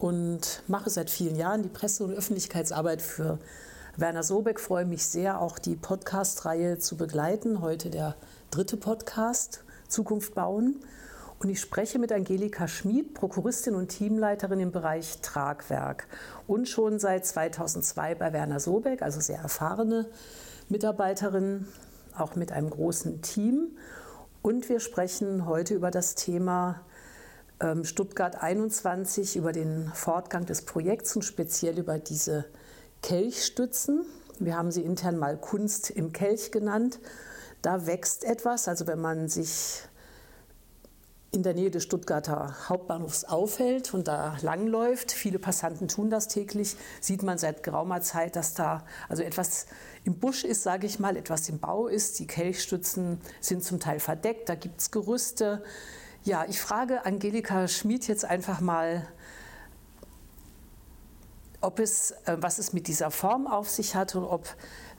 und mache seit vielen Jahren die Presse- und Öffentlichkeitsarbeit für Werner Sobeck. Freue mich sehr, auch die Podcast-Reihe zu begleiten. Heute der dritte Podcast, Zukunft bauen. Und ich spreche mit Angelika Schmid, Prokuristin und Teamleiterin im Bereich Tragwerk und schon seit 2002 bei Werner Sobeck, also sehr erfahrene Mitarbeiterin, auch mit einem großen Team. Und wir sprechen heute über das Thema Stuttgart 21 über den Fortgang des Projekts und speziell über diese Kelchstützen. Wir haben sie intern mal Kunst im Kelch genannt. Da wächst etwas, also wenn man sich in der Nähe des Stuttgarter Hauptbahnhofs aufhält und da langläuft, viele Passanten tun das täglich, sieht man seit geraumer Zeit, dass da also etwas im Busch ist, sage ich mal, etwas im Bau ist. Die Kelchstützen sind zum Teil verdeckt, da gibt es Gerüste, ja, ich frage Angelika Schmid jetzt einfach mal, ob es, äh, was es mit dieser Form auf sich hat und ob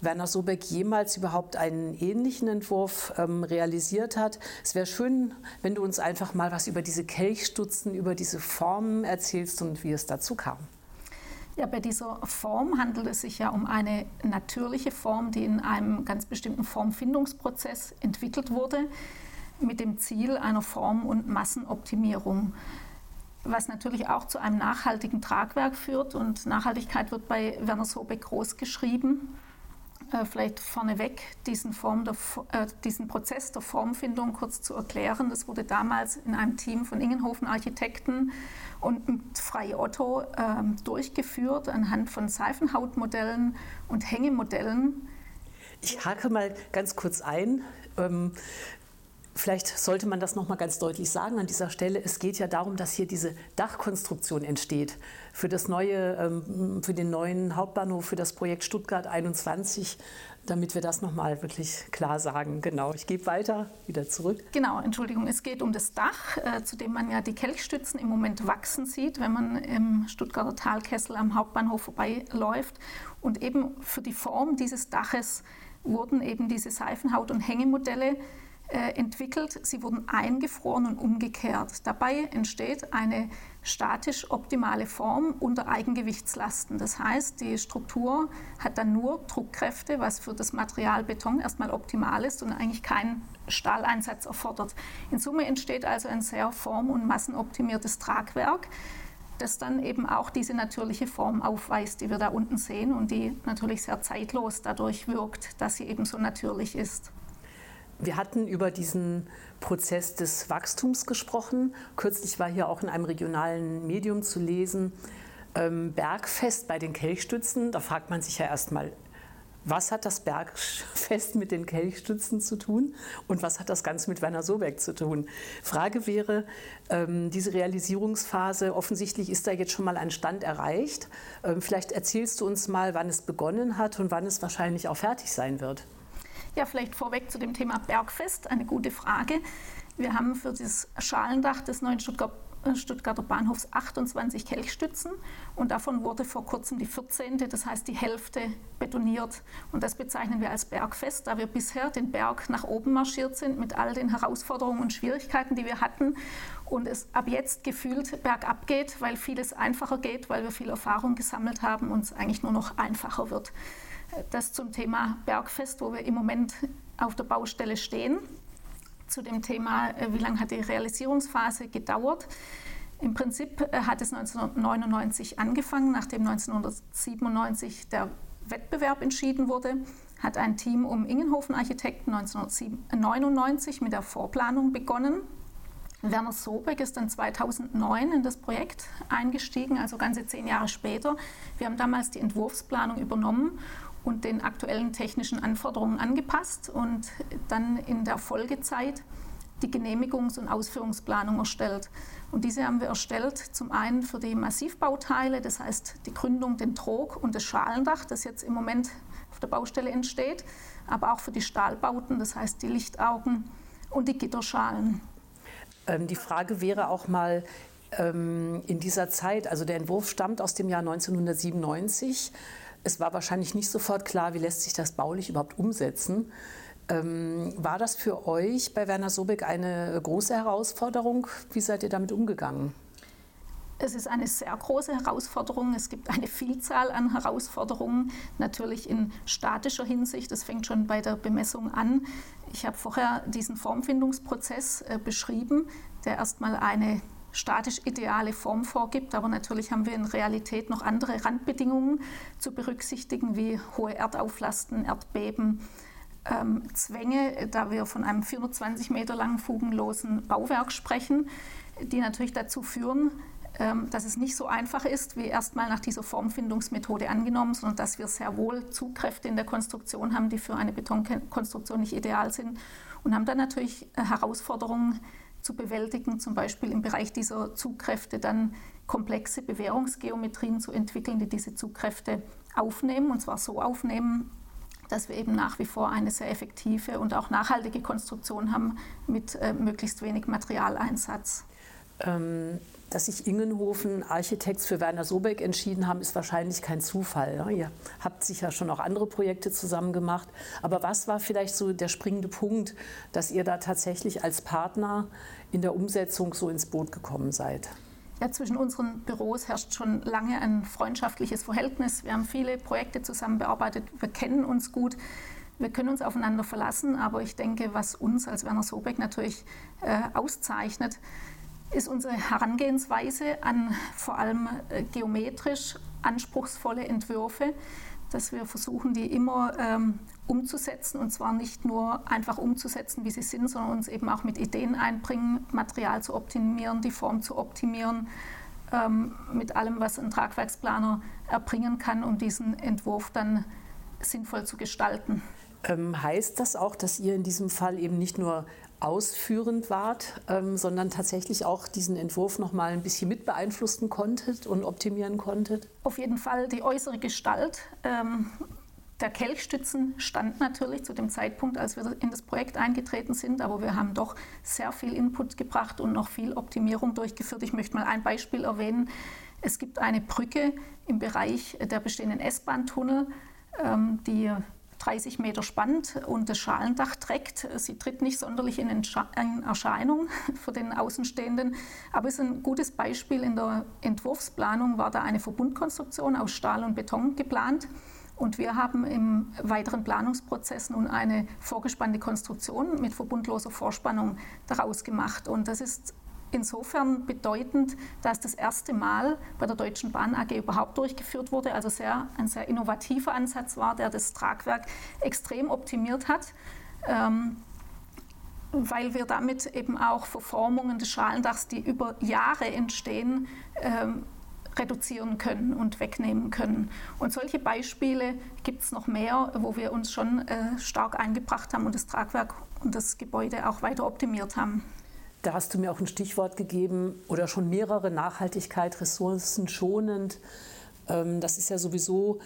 Werner Sobeck jemals überhaupt einen ähnlichen Entwurf ähm, realisiert hat. Es wäre schön, wenn du uns einfach mal was über diese Kelchstutzen, über diese Formen erzählst und wie es dazu kam. Ja, bei dieser Form handelt es sich ja um eine natürliche Form, die in einem ganz bestimmten Formfindungsprozess entwickelt wurde mit dem Ziel einer Form- und Massenoptimierung, was natürlich auch zu einem nachhaltigen Tragwerk führt. Und Nachhaltigkeit wird bei Werner Sobeck groß geschrieben. Äh, vielleicht vorneweg diesen, Form der, äh, diesen Prozess der Formfindung kurz zu erklären. Das wurde damals in einem Team von Ingenhofen Architekten und mit Frei Otto äh, durchgeführt anhand von Seifenhautmodellen und Hängemodellen. Ich hake mal ganz kurz ein. Ähm, Vielleicht sollte man das noch mal ganz deutlich sagen an dieser Stelle. Es geht ja darum, dass hier diese Dachkonstruktion entsteht für das neue, ähm, für den neuen Hauptbahnhof, für das Projekt Stuttgart 21, damit wir das noch mal wirklich klar sagen. Genau. Ich gebe weiter wieder zurück. Genau. Entschuldigung. Es geht um das Dach, äh, zu dem man ja die Kelchstützen im Moment wachsen sieht, wenn man im Stuttgarter Talkessel am Hauptbahnhof vorbeiläuft. Und eben für die Form dieses Daches wurden eben diese Seifenhaut- und Hängemodelle äh, entwickelt. Sie wurden eingefroren und umgekehrt. Dabei entsteht eine statisch optimale Form unter Eigengewichtslasten. Das heißt, die Struktur hat dann nur Druckkräfte, was für das Material Beton erstmal optimal ist und eigentlich keinen Stahleinsatz erfordert. In Summe entsteht also ein sehr form- und massenoptimiertes Tragwerk das dann eben auch diese natürliche Form aufweist, die wir da unten sehen und die natürlich sehr zeitlos dadurch wirkt, dass sie eben so natürlich ist. Wir hatten über diesen Prozess des Wachstums gesprochen. Kürzlich war hier auch in einem regionalen Medium zu lesen, ähm, Bergfest bei den Kelchstützen. Da fragt man sich ja erstmal, was hat das Bergfest mit den Kelchstützen zu tun und was hat das Ganze mit Werner Sobeck zu tun? Frage wäre, ähm, diese Realisierungsphase, offensichtlich ist da jetzt schon mal ein Stand erreicht. Ähm, vielleicht erzählst du uns mal, wann es begonnen hat und wann es wahrscheinlich auch fertig sein wird. Ja, vielleicht vorweg zu dem Thema Bergfest, eine gute Frage. Wir haben für das Schalendach des neuen Stuttgart äh, Stuttgarter Bahnhofs 28 Kelchstützen und davon wurde vor kurzem die 14., das heißt die Hälfte betoniert. Und das bezeichnen wir als Bergfest, da wir bisher den Berg nach oben marschiert sind mit all den Herausforderungen und Schwierigkeiten, die wir hatten und es ab jetzt gefühlt bergab geht, weil vieles einfacher geht, weil wir viel Erfahrung gesammelt haben und es eigentlich nur noch einfacher wird. Das zum Thema Bergfest, wo wir im Moment auf der Baustelle stehen. Zu dem Thema, äh, wie lange hat die Realisierungsphase gedauert? Im Prinzip äh, hat es 1999 angefangen, nachdem 1997 der Wettbewerb entschieden wurde, hat ein Team um Ingenhofen Architekten 1999 mit der Vorplanung begonnen. Werner Sobeck ist dann 2009 in das Projekt eingestiegen, also ganze zehn Jahre später. Wir haben damals die Entwurfsplanung übernommen und den aktuellen technischen Anforderungen angepasst und dann in der Folgezeit die Genehmigungs- und Ausführungsplanung erstellt. Und diese haben wir erstellt zum einen für die Massivbauteile, das heißt die Gründung, den Trog und das Schalendach, das jetzt im Moment auf der Baustelle entsteht, aber auch für die Stahlbauten, das heißt die Lichtaugen und die Gitterschalen. Ähm, die Frage wäre auch mal, ähm, in dieser Zeit, also der Entwurf stammt aus dem Jahr 1997. Es war wahrscheinlich nicht sofort klar, wie lässt sich das baulich überhaupt umsetzen. Ähm, war das für euch bei Werner Sobeck eine große Herausforderung? Wie seid ihr damit umgegangen? Es ist eine sehr große Herausforderung. Es gibt eine Vielzahl an Herausforderungen, natürlich in statischer Hinsicht. Das fängt schon bei der Bemessung an. Ich habe vorher diesen Formfindungsprozess äh, beschrieben, der erstmal eine statisch ideale Form vorgibt. Aber natürlich haben wir in Realität noch andere Randbedingungen zu berücksichtigen, wie hohe Erdauflasten, Erdbeben, ähm, Zwänge, da wir von einem 420 Meter langen fugenlosen Bauwerk sprechen, die natürlich dazu führen, dass es nicht so einfach ist, wie erstmal nach dieser Formfindungsmethode angenommen, sondern dass wir sehr wohl Zugkräfte in der Konstruktion haben, die für eine Betonkonstruktion nicht ideal sind und haben dann natürlich äh, Herausforderungen zu bewältigen, zum Beispiel im Bereich dieser Zugkräfte dann komplexe Bewährungsgeometrien zu entwickeln, die diese Zugkräfte aufnehmen und zwar so aufnehmen, dass wir eben nach wie vor eine sehr effektive und auch nachhaltige Konstruktion haben mit äh, möglichst wenig Materialeinsatz. Ähm, dass sich Ingenhofen Architekts für Werner Sobeck entschieden haben, ist wahrscheinlich kein Zufall. Ne? Ihr habt sicher schon auch andere Projekte zusammen gemacht. Aber was war vielleicht so der springende Punkt, dass ihr da tatsächlich als Partner in der Umsetzung so ins Boot gekommen seid? Ja, zwischen unseren Büros herrscht schon lange ein freundschaftliches Verhältnis. Wir haben viele Projekte zusammen bearbeitet, wir kennen uns gut. Wir können uns aufeinander verlassen, aber ich denke, was uns als Werner Sobeck natürlich äh, auszeichnet, ist unsere Herangehensweise an vor allem äh, geometrisch anspruchsvolle Entwürfe, dass wir versuchen, die immer ähm, umzusetzen und zwar nicht nur einfach umzusetzen, wie sie sind, sondern uns eben auch mit Ideen einbringen, Material zu optimieren, die Form zu optimieren, ähm, mit allem, was ein Tragwerksplaner erbringen kann, um diesen Entwurf dann sinnvoll zu gestalten. Ähm, heißt das auch, dass ihr in diesem Fall eben nicht nur ausführend wart, ähm, sondern tatsächlich auch diesen Entwurf noch mal ein bisschen mit beeinflussen konntet und optimieren konntet? Auf jeden Fall die äußere Gestalt. Ähm, der Kelchstützen stand natürlich zu dem Zeitpunkt, als wir in das Projekt eingetreten sind, aber wir haben doch sehr viel Input gebracht und noch viel Optimierung durchgeführt. Ich möchte mal ein Beispiel erwähnen. Es gibt eine Brücke im Bereich der bestehenden S-Bahn-Tunnel, ähm, die 30 Meter spannt und das Schalendach trägt. Sie tritt nicht sonderlich in Erscheinung für den Außenstehenden, aber es ist ein gutes Beispiel. In der Entwurfsplanung war da eine Verbundkonstruktion aus Stahl und Beton geplant. Und wir haben im weiteren Planungsprozess nun eine vorgespannte Konstruktion mit verbundloser Vorspannung daraus gemacht. Und das ist insofern bedeutend, dass das erste Mal bei der Deutschen Bahn AG überhaupt durchgeführt wurde, also sehr, ein sehr innovativer Ansatz war, der das Tragwerk extrem optimiert hat. Ähm, weil wir damit eben auch Verformungen des Schalendachs, die über Jahre entstehen, ähm, reduzieren können und wegnehmen können. Und solche Beispiele gibt es noch mehr, wo wir uns schon äh, stark eingebracht haben und das Tragwerk und das Gebäude auch weiter optimiert haben. Da hast du mir auch ein Stichwort gegeben oder schon mehrere Nachhaltigkeit, ressourcenschonend. Ähm, das ist ja sowieso,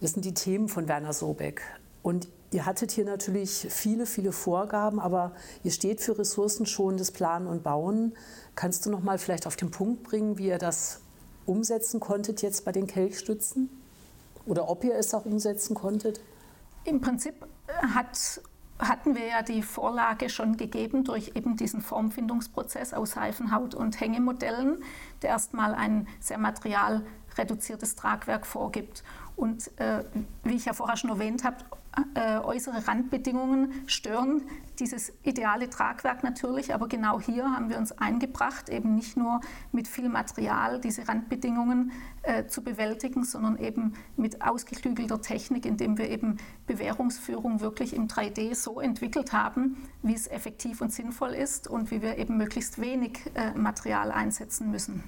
das sind die Themen von Werner Sobeck. Und ihr hattet hier natürlich viele, viele Vorgaben, aber ihr steht für ressourcenschonendes Planen und Bauen. Kannst du noch mal vielleicht auf den Punkt bringen, wie ihr das umsetzen konntet jetzt bei den Kelchstützen? Oder ob ihr es auch umsetzen konntet? Im Prinzip hat hatten wir ja die Vorlage schon gegeben durch eben diesen Formfindungsprozess aus Seifenhaut und Hängemodellen, der erstmal ein sehr materialreduziertes Tragwerk vorgibt. Und äh, wie ich ja vorher schon erwähnt habe, äh, äußere Randbedingungen stören dieses ideale Tragwerk natürlich, aber genau hier haben wir uns eingebracht, eben nicht nur mit viel Material diese Randbedingungen äh, zu bewältigen, sondern eben mit ausgeklügelter Technik, indem wir eben Bewährungsführung wirklich im 3D so entwickelt haben, wie es effektiv und sinnvoll ist und wie wir eben möglichst wenig äh, Material einsetzen müssen.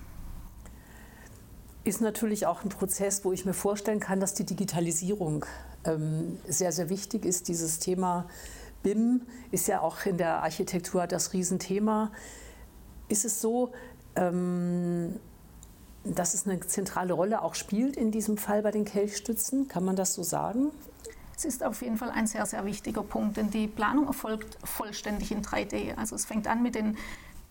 Ist natürlich auch ein Prozess, wo ich mir vorstellen kann, dass die Digitalisierung sehr, sehr wichtig ist. Dieses Thema BIM ist ja auch in der Architektur das Riesenthema. Ist es so, ähm, dass es eine zentrale Rolle auch spielt in diesem Fall bei den Kelchstützen? Kann man das so sagen? Es ist auf jeden Fall ein sehr, sehr wichtiger Punkt, denn die Planung erfolgt vollständig in 3D. Also es fängt an mit den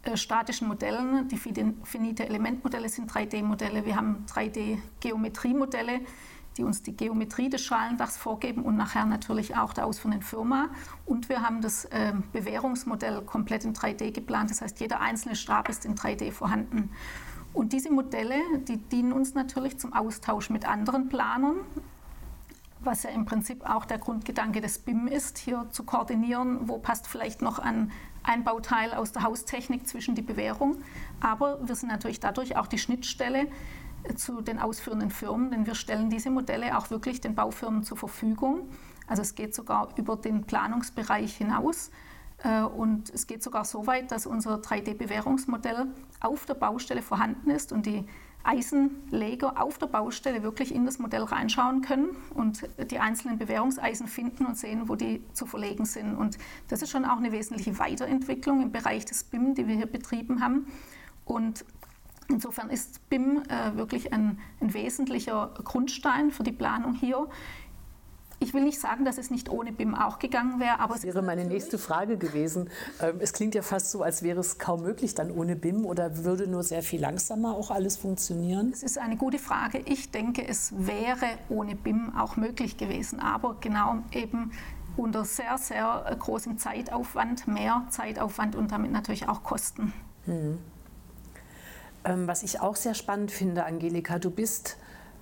äh, statischen Modellen. Die finite Elementmodelle sind 3D-Modelle. Wir haben 3D-Geometriemodelle, die uns die Geometrie des Schalendachs vorgeben und nachher natürlich auch der ausführenden Firma. Und wir haben das äh, Bewährungsmodell komplett in 3D geplant. Das heißt, jeder einzelne Stab ist in 3D vorhanden. Und diese Modelle, die dienen uns natürlich zum Austausch mit anderen Planern was ja im Prinzip auch der Grundgedanke des BIM ist, hier zu koordinieren, wo passt vielleicht noch ein Einbauteil aus der Haustechnik zwischen die Bewährung. Aber wir sind natürlich dadurch auch die Schnittstelle zu den ausführenden Firmen, denn wir stellen diese Modelle auch wirklich den Baufirmen zur Verfügung. Also es geht sogar über den Planungsbereich hinaus. Äh, und es geht sogar so weit, dass unser 3D-Bewährungsmodell auf der Baustelle vorhanden ist und die Eisenleger auf der Baustelle wirklich in das Modell reinschauen können und die einzelnen Bewährungseisen finden und sehen, wo die zu verlegen sind. Und das ist schon auch eine wesentliche Weiterentwicklung im Bereich des BIM, die wir hier betrieben haben. Und insofern ist BIM äh, wirklich ein, ein wesentlicher Grundstein für die Planung hier. Ich will nicht sagen, dass es nicht ohne BIM auch gegangen wäre, aber das wäre meine nächste Frage gewesen. Ähm, es klingt ja fast so, als wäre es kaum möglich dann ohne BIM oder würde nur sehr viel langsamer auch alles funktionieren? Das ist eine gute Frage. Ich denke, es wäre ohne BIM auch möglich gewesen, aber genau eben unter sehr, sehr großem Zeitaufwand, mehr Zeitaufwand und damit natürlich auch Kosten. Hm. Was ich auch sehr spannend finde, Angelika, du bist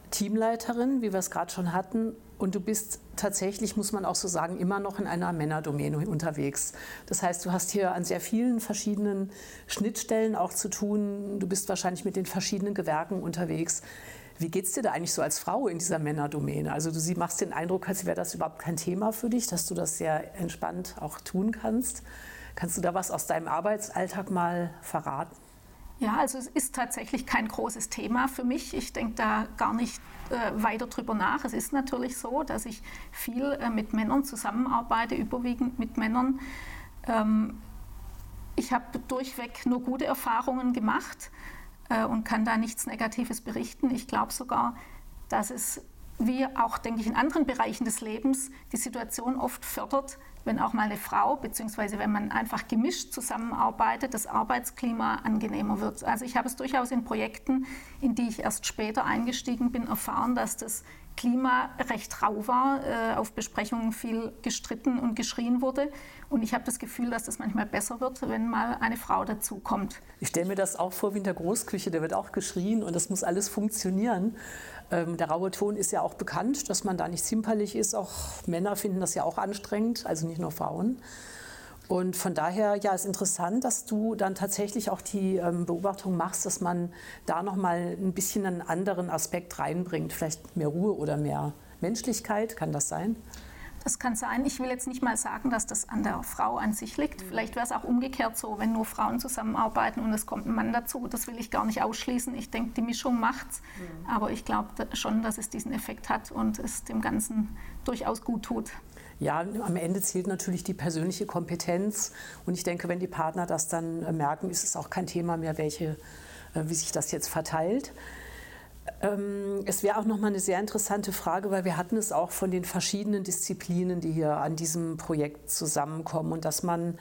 Teamleiterin, wie wir es gerade schon hatten, und du bist tatsächlich, muss man auch so sagen, immer noch in einer Männerdomäne unterwegs. Das heißt, du hast hier an sehr vielen verschiedenen Schnittstellen auch zu tun. Du bist wahrscheinlich mit den verschiedenen Gewerken unterwegs. Wie geht es dir da eigentlich so als Frau in dieser Männerdomäne? Also du machst den Eindruck, als wäre das überhaupt kein Thema für dich, dass du das sehr entspannt auch tun kannst. Kannst du da was aus deinem Arbeitsalltag mal verraten? Ja, also es ist tatsächlich kein großes Thema für mich. Ich denke da gar nicht äh, weiter drüber nach. Es ist natürlich so, dass ich viel äh, mit Männern zusammenarbeite, überwiegend mit Männern. Ähm, ich habe durchweg nur gute Erfahrungen gemacht äh, und kann da nichts Negatives berichten. Ich glaube sogar, dass es wie auch, denke ich, in anderen Bereichen des Lebens die Situation oft fördert, wenn auch mal eine Frau, beziehungsweise wenn man einfach gemischt zusammenarbeitet, das Arbeitsklima angenehmer wird. Also ich habe es durchaus in Projekten, in die ich erst später eingestiegen bin, erfahren, dass das Klima recht rau war, äh, auf Besprechungen viel gestritten und geschrien wurde. Und ich habe das Gefühl, dass das manchmal besser wird, wenn mal eine Frau dazukommt. Ich stelle mir das auch vor wie in der Großküche, da wird auch geschrien und das muss alles funktionieren. Ähm, der raue Ton ist ja auch bekannt, dass man da nicht zimperlich ist. Auch Männer finden das ja auch anstrengend, also nicht nur Frauen. Und von daher, ja, ist interessant, dass du dann tatsächlich auch die ähm, Beobachtung machst, dass man da noch mal ein bisschen einen anderen Aspekt reinbringt, vielleicht mehr Ruhe oder mehr Menschlichkeit, kann das sein? Das kann sein. Ich will jetzt nicht mal sagen, dass das an der Frau an sich liegt. Mhm. Vielleicht wäre es auch umgekehrt so, wenn nur Frauen zusammenarbeiten und es kommt ein Mann dazu. Das will ich gar nicht ausschließen. Ich denke, die Mischung macht's. Mhm. Aber ich glaube schon, dass es diesen Effekt hat und es dem Ganzen durchaus gut tut. Ja, am Ende zählt natürlich die persönliche Kompetenz. Und ich denke, wenn die Partner das dann äh, merken, ist es auch kein Thema mehr, welche, äh, wie sich das jetzt verteilt. Ähm, es wäre auch noch mal eine sehr interessante Frage, weil wir hatten es auch von den verschiedenen Disziplinen, die hier an diesem Projekt zusammenkommen und dass man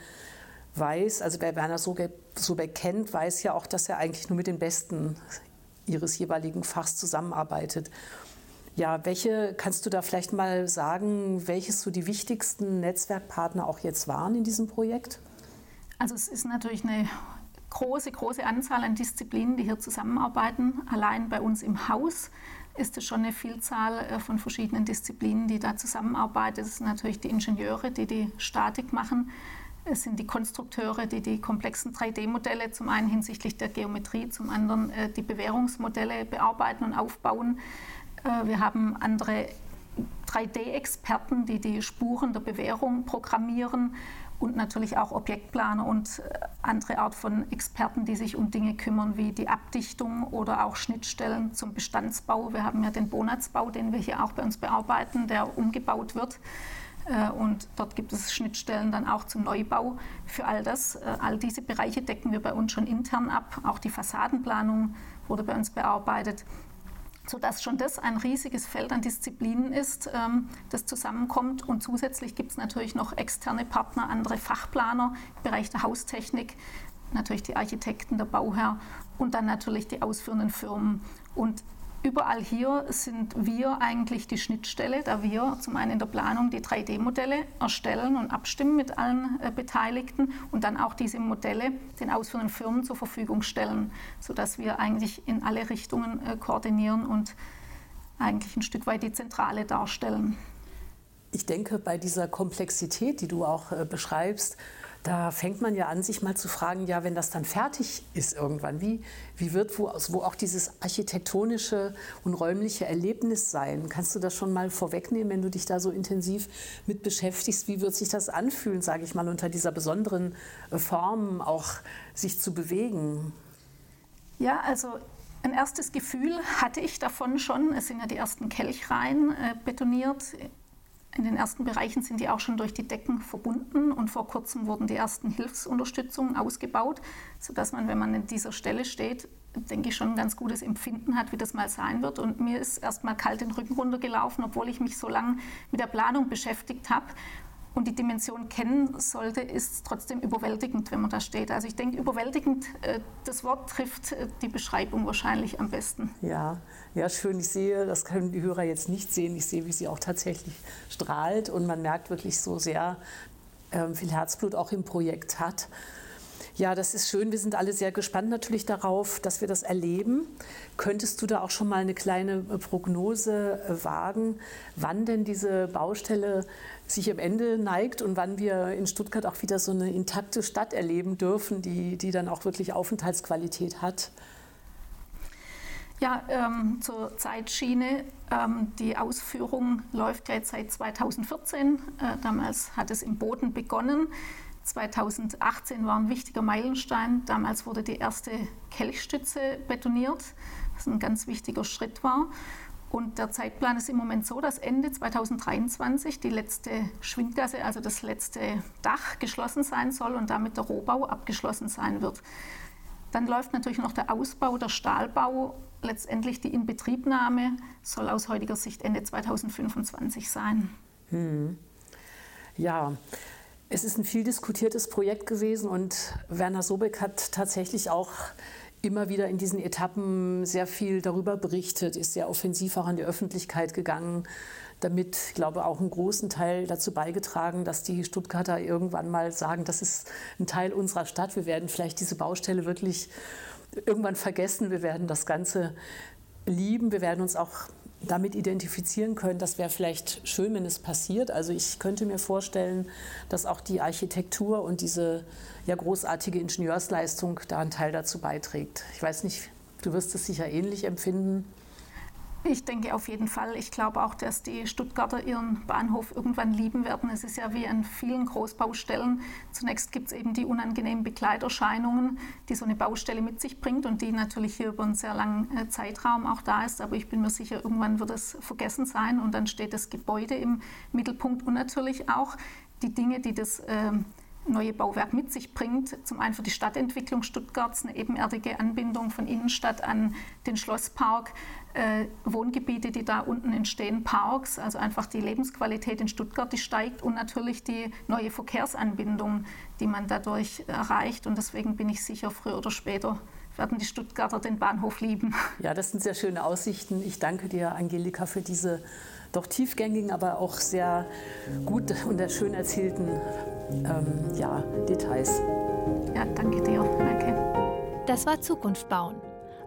weiß, also wer Werner Sobeck kennt, weiß ja auch, dass er eigentlich nur mit den Besten ihres jeweiligen Fachs zusammenarbeitet. Ja, welche kannst du da vielleicht mal sagen, welches so die wichtigsten Netzwerkpartner auch jetzt waren in diesem Projekt? Also es ist natürlich eine große, große Anzahl an Disziplinen, die hier zusammenarbeiten. Allein bei uns im Haus ist es schon eine Vielzahl äh, von verschiedenen Disziplinen, die da zusammenarbeiten. Es sind natürlich die Ingenieure, die die Statik machen. Es sind die Konstrukteure, die die komplexen 3D-Modelle zum einen hinsichtlich der Geometrie, zum anderen äh, die Bewährungsmodelle bearbeiten und aufbauen. Äh, wir haben andere 3D-Experten, die die Spuren der Bewährung programmieren und natürlich auch Objektplaner und äh, andere Art von Experten, die sich um Dinge kümmern, wie die Abdichtung oder auch Schnittstellen zum Bestandsbau. Wir haben ja den Bonatzbau, den wir hier auch bei uns bearbeiten, der umgebaut wird. Äh, und dort gibt es Schnittstellen dann auch zum Neubau. Für all das, all diese Bereiche decken wir bei uns schon intern ab. Auch die Fassadenplanung wurde bei uns bearbeitet sodass schon das ein riesiges Feld an Disziplinen ist, ähm, das zusammenkommt. Und zusätzlich gibt es natürlich noch externe Partner, andere Fachplaner im Bereich der Haustechnik, natürlich die Architekten, der Bauherr und dann natürlich die ausführenden Firmen. Und Überall hier sind wir eigentlich die Schnittstelle, da wir zum einen in der Planung die 3D-Modelle erstellen und abstimmen mit allen äh, Beteiligten und dann auch diese Modelle den ausführenden Firmen zur Verfügung stellen, sodass wir eigentlich in alle Richtungen äh, koordinieren und eigentlich ein Stück weit die Zentrale darstellen. Ich denke, bei dieser Komplexität, die du auch äh, beschreibst, da fängt man ja an, sich mal zu fragen, ja, wenn das dann fertig ist irgendwann, wie, wie wird wo, wo auch dieses architektonische und räumliche Erlebnis sein? Kannst du das schon mal vorwegnehmen, wenn du dich da so intensiv mit beschäftigst? Wie wird sich das anfühlen, sage ich mal, unter dieser besonderen äh, Form auch sich zu bewegen? Ja, also ein erstes Gefühl hatte ich davon schon. Es sind ja die ersten Kelchreihen äh, betoniert in den ersten Bereichen sind die auch schon durch die Decken verbunden und vor kurzem wurden die ersten Hilfsunterstützungen ausgebaut, sodass man, wenn man an dieser Stelle steht, denke ich, schon ein ganz gutes Empfinden hat, wie das mal sein wird. Und mir ist erst mal kalt den Rücken runtergelaufen, obwohl ich mich so lange mit der Planung beschäftigt habe und die Dimension kennen sollte, ist trotzdem überwältigend, wenn man da steht. Also ich denke, überwältigend, äh, das Wort trifft äh, die Beschreibung wahrscheinlich am besten. Ja, ja, schön. Ich sehe, das können die Hörer jetzt nicht sehen, ich sehe, wie sie auch tatsächlich strahlt und man merkt wirklich so sehr, äh, viel Herzblut auch im Projekt hat. Ja, das ist schön. Wir sind alle sehr gespannt natürlich darauf, dass wir das erleben. Könntest du da auch schon mal eine kleine Prognose wagen, wann denn diese Baustelle sich am Ende neigt und wann wir in Stuttgart auch wieder so eine intakte Stadt erleben dürfen, die, die dann auch wirklich Aufenthaltsqualität hat? Ja, ähm, zur Zeitschiene. Ähm, die Ausführung läuft ja jetzt seit 2014. Äh, damals hat es im Boden begonnen. 2018 war ein wichtiger Meilenstein. Damals wurde die erste Kelchstütze betoniert, was ein ganz wichtiger Schritt war. Und der Zeitplan ist im Moment so, dass Ende 2023 die letzte Schwinggasse, also das letzte Dach, geschlossen sein soll und damit der Rohbau abgeschlossen sein wird. Dann läuft natürlich noch der Ausbau, der Stahlbau. Letztendlich die Inbetriebnahme soll aus heutiger Sicht Ende 2025 sein. Hm. Ja, es ist ein viel diskutiertes Projekt gewesen und Werner Sobeck hat tatsächlich auch immer wieder in diesen Etappen sehr viel darüber berichtet, ist sehr offensiv auch an die Öffentlichkeit gegangen, damit, ich glaube, auch einen großen Teil dazu beigetragen, dass die Stuttgarter irgendwann mal sagen, das ist ein Teil unserer Stadt, wir werden vielleicht diese Baustelle wirklich irgendwann vergessen, wir werden das Ganze lieben, wir werden uns auch damit identifizieren können, das wäre vielleicht schön, wenn es passiert. Also ich könnte mir vorstellen, dass auch die Architektur und diese ja, großartige Ingenieursleistung da einen Teil dazu beiträgt. Ich weiß nicht, du wirst es sicher ähnlich empfinden. Ich denke auf jeden Fall. Ich glaube auch, dass die Stuttgarter ihren Bahnhof irgendwann lieben werden. Es ist ja wie an vielen Großbaustellen. Zunächst gibt es eben die unangenehmen Begleiterscheinungen, die so eine Baustelle mit sich bringt und die natürlich hier über einen sehr langen äh, Zeitraum auch da ist. Aber ich bin mir sicher, irgendwann wird es vergessen sein und dann steht das Gebäude im Mittelpunkt und natürlich auch die Dinge, die das äh, neue Bauwerk mit sich bringt. Zum einen für die Stadtentwicklung Stuttgarts eine ebenerdige Anbindung von Innenstadt an den Schlosspark, äh, Wohngebiete, die da unten entstehen, Parks, also einfach die Lebensqualität in Stuttgart, die steigt und natürlich die neue Verkehrsanbindung, die man dadurch erreicht. Und deswegen bin ich sicher, früher oder später werden die Stuttgarter den Bahnhof lieben. Ja, das sind sehr schöne Aussichten. Ich danke dir, Angelika, für diese doch tiefgängigen, aber auch sehr gut und schön erzählten ähm, ja, Details. Ja, danke dir. Danke. Das war Zukunft bauen,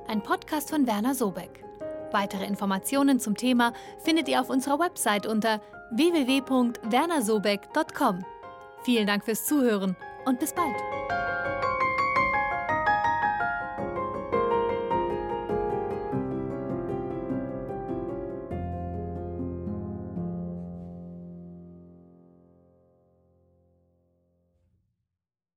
ein Podcast von Werner Sobeck. Weitere Informationen zum Thema findet ihr auf unserer Website unter www.wernersobeck.com. Vielen Dank fürs Zuhören und bis bald.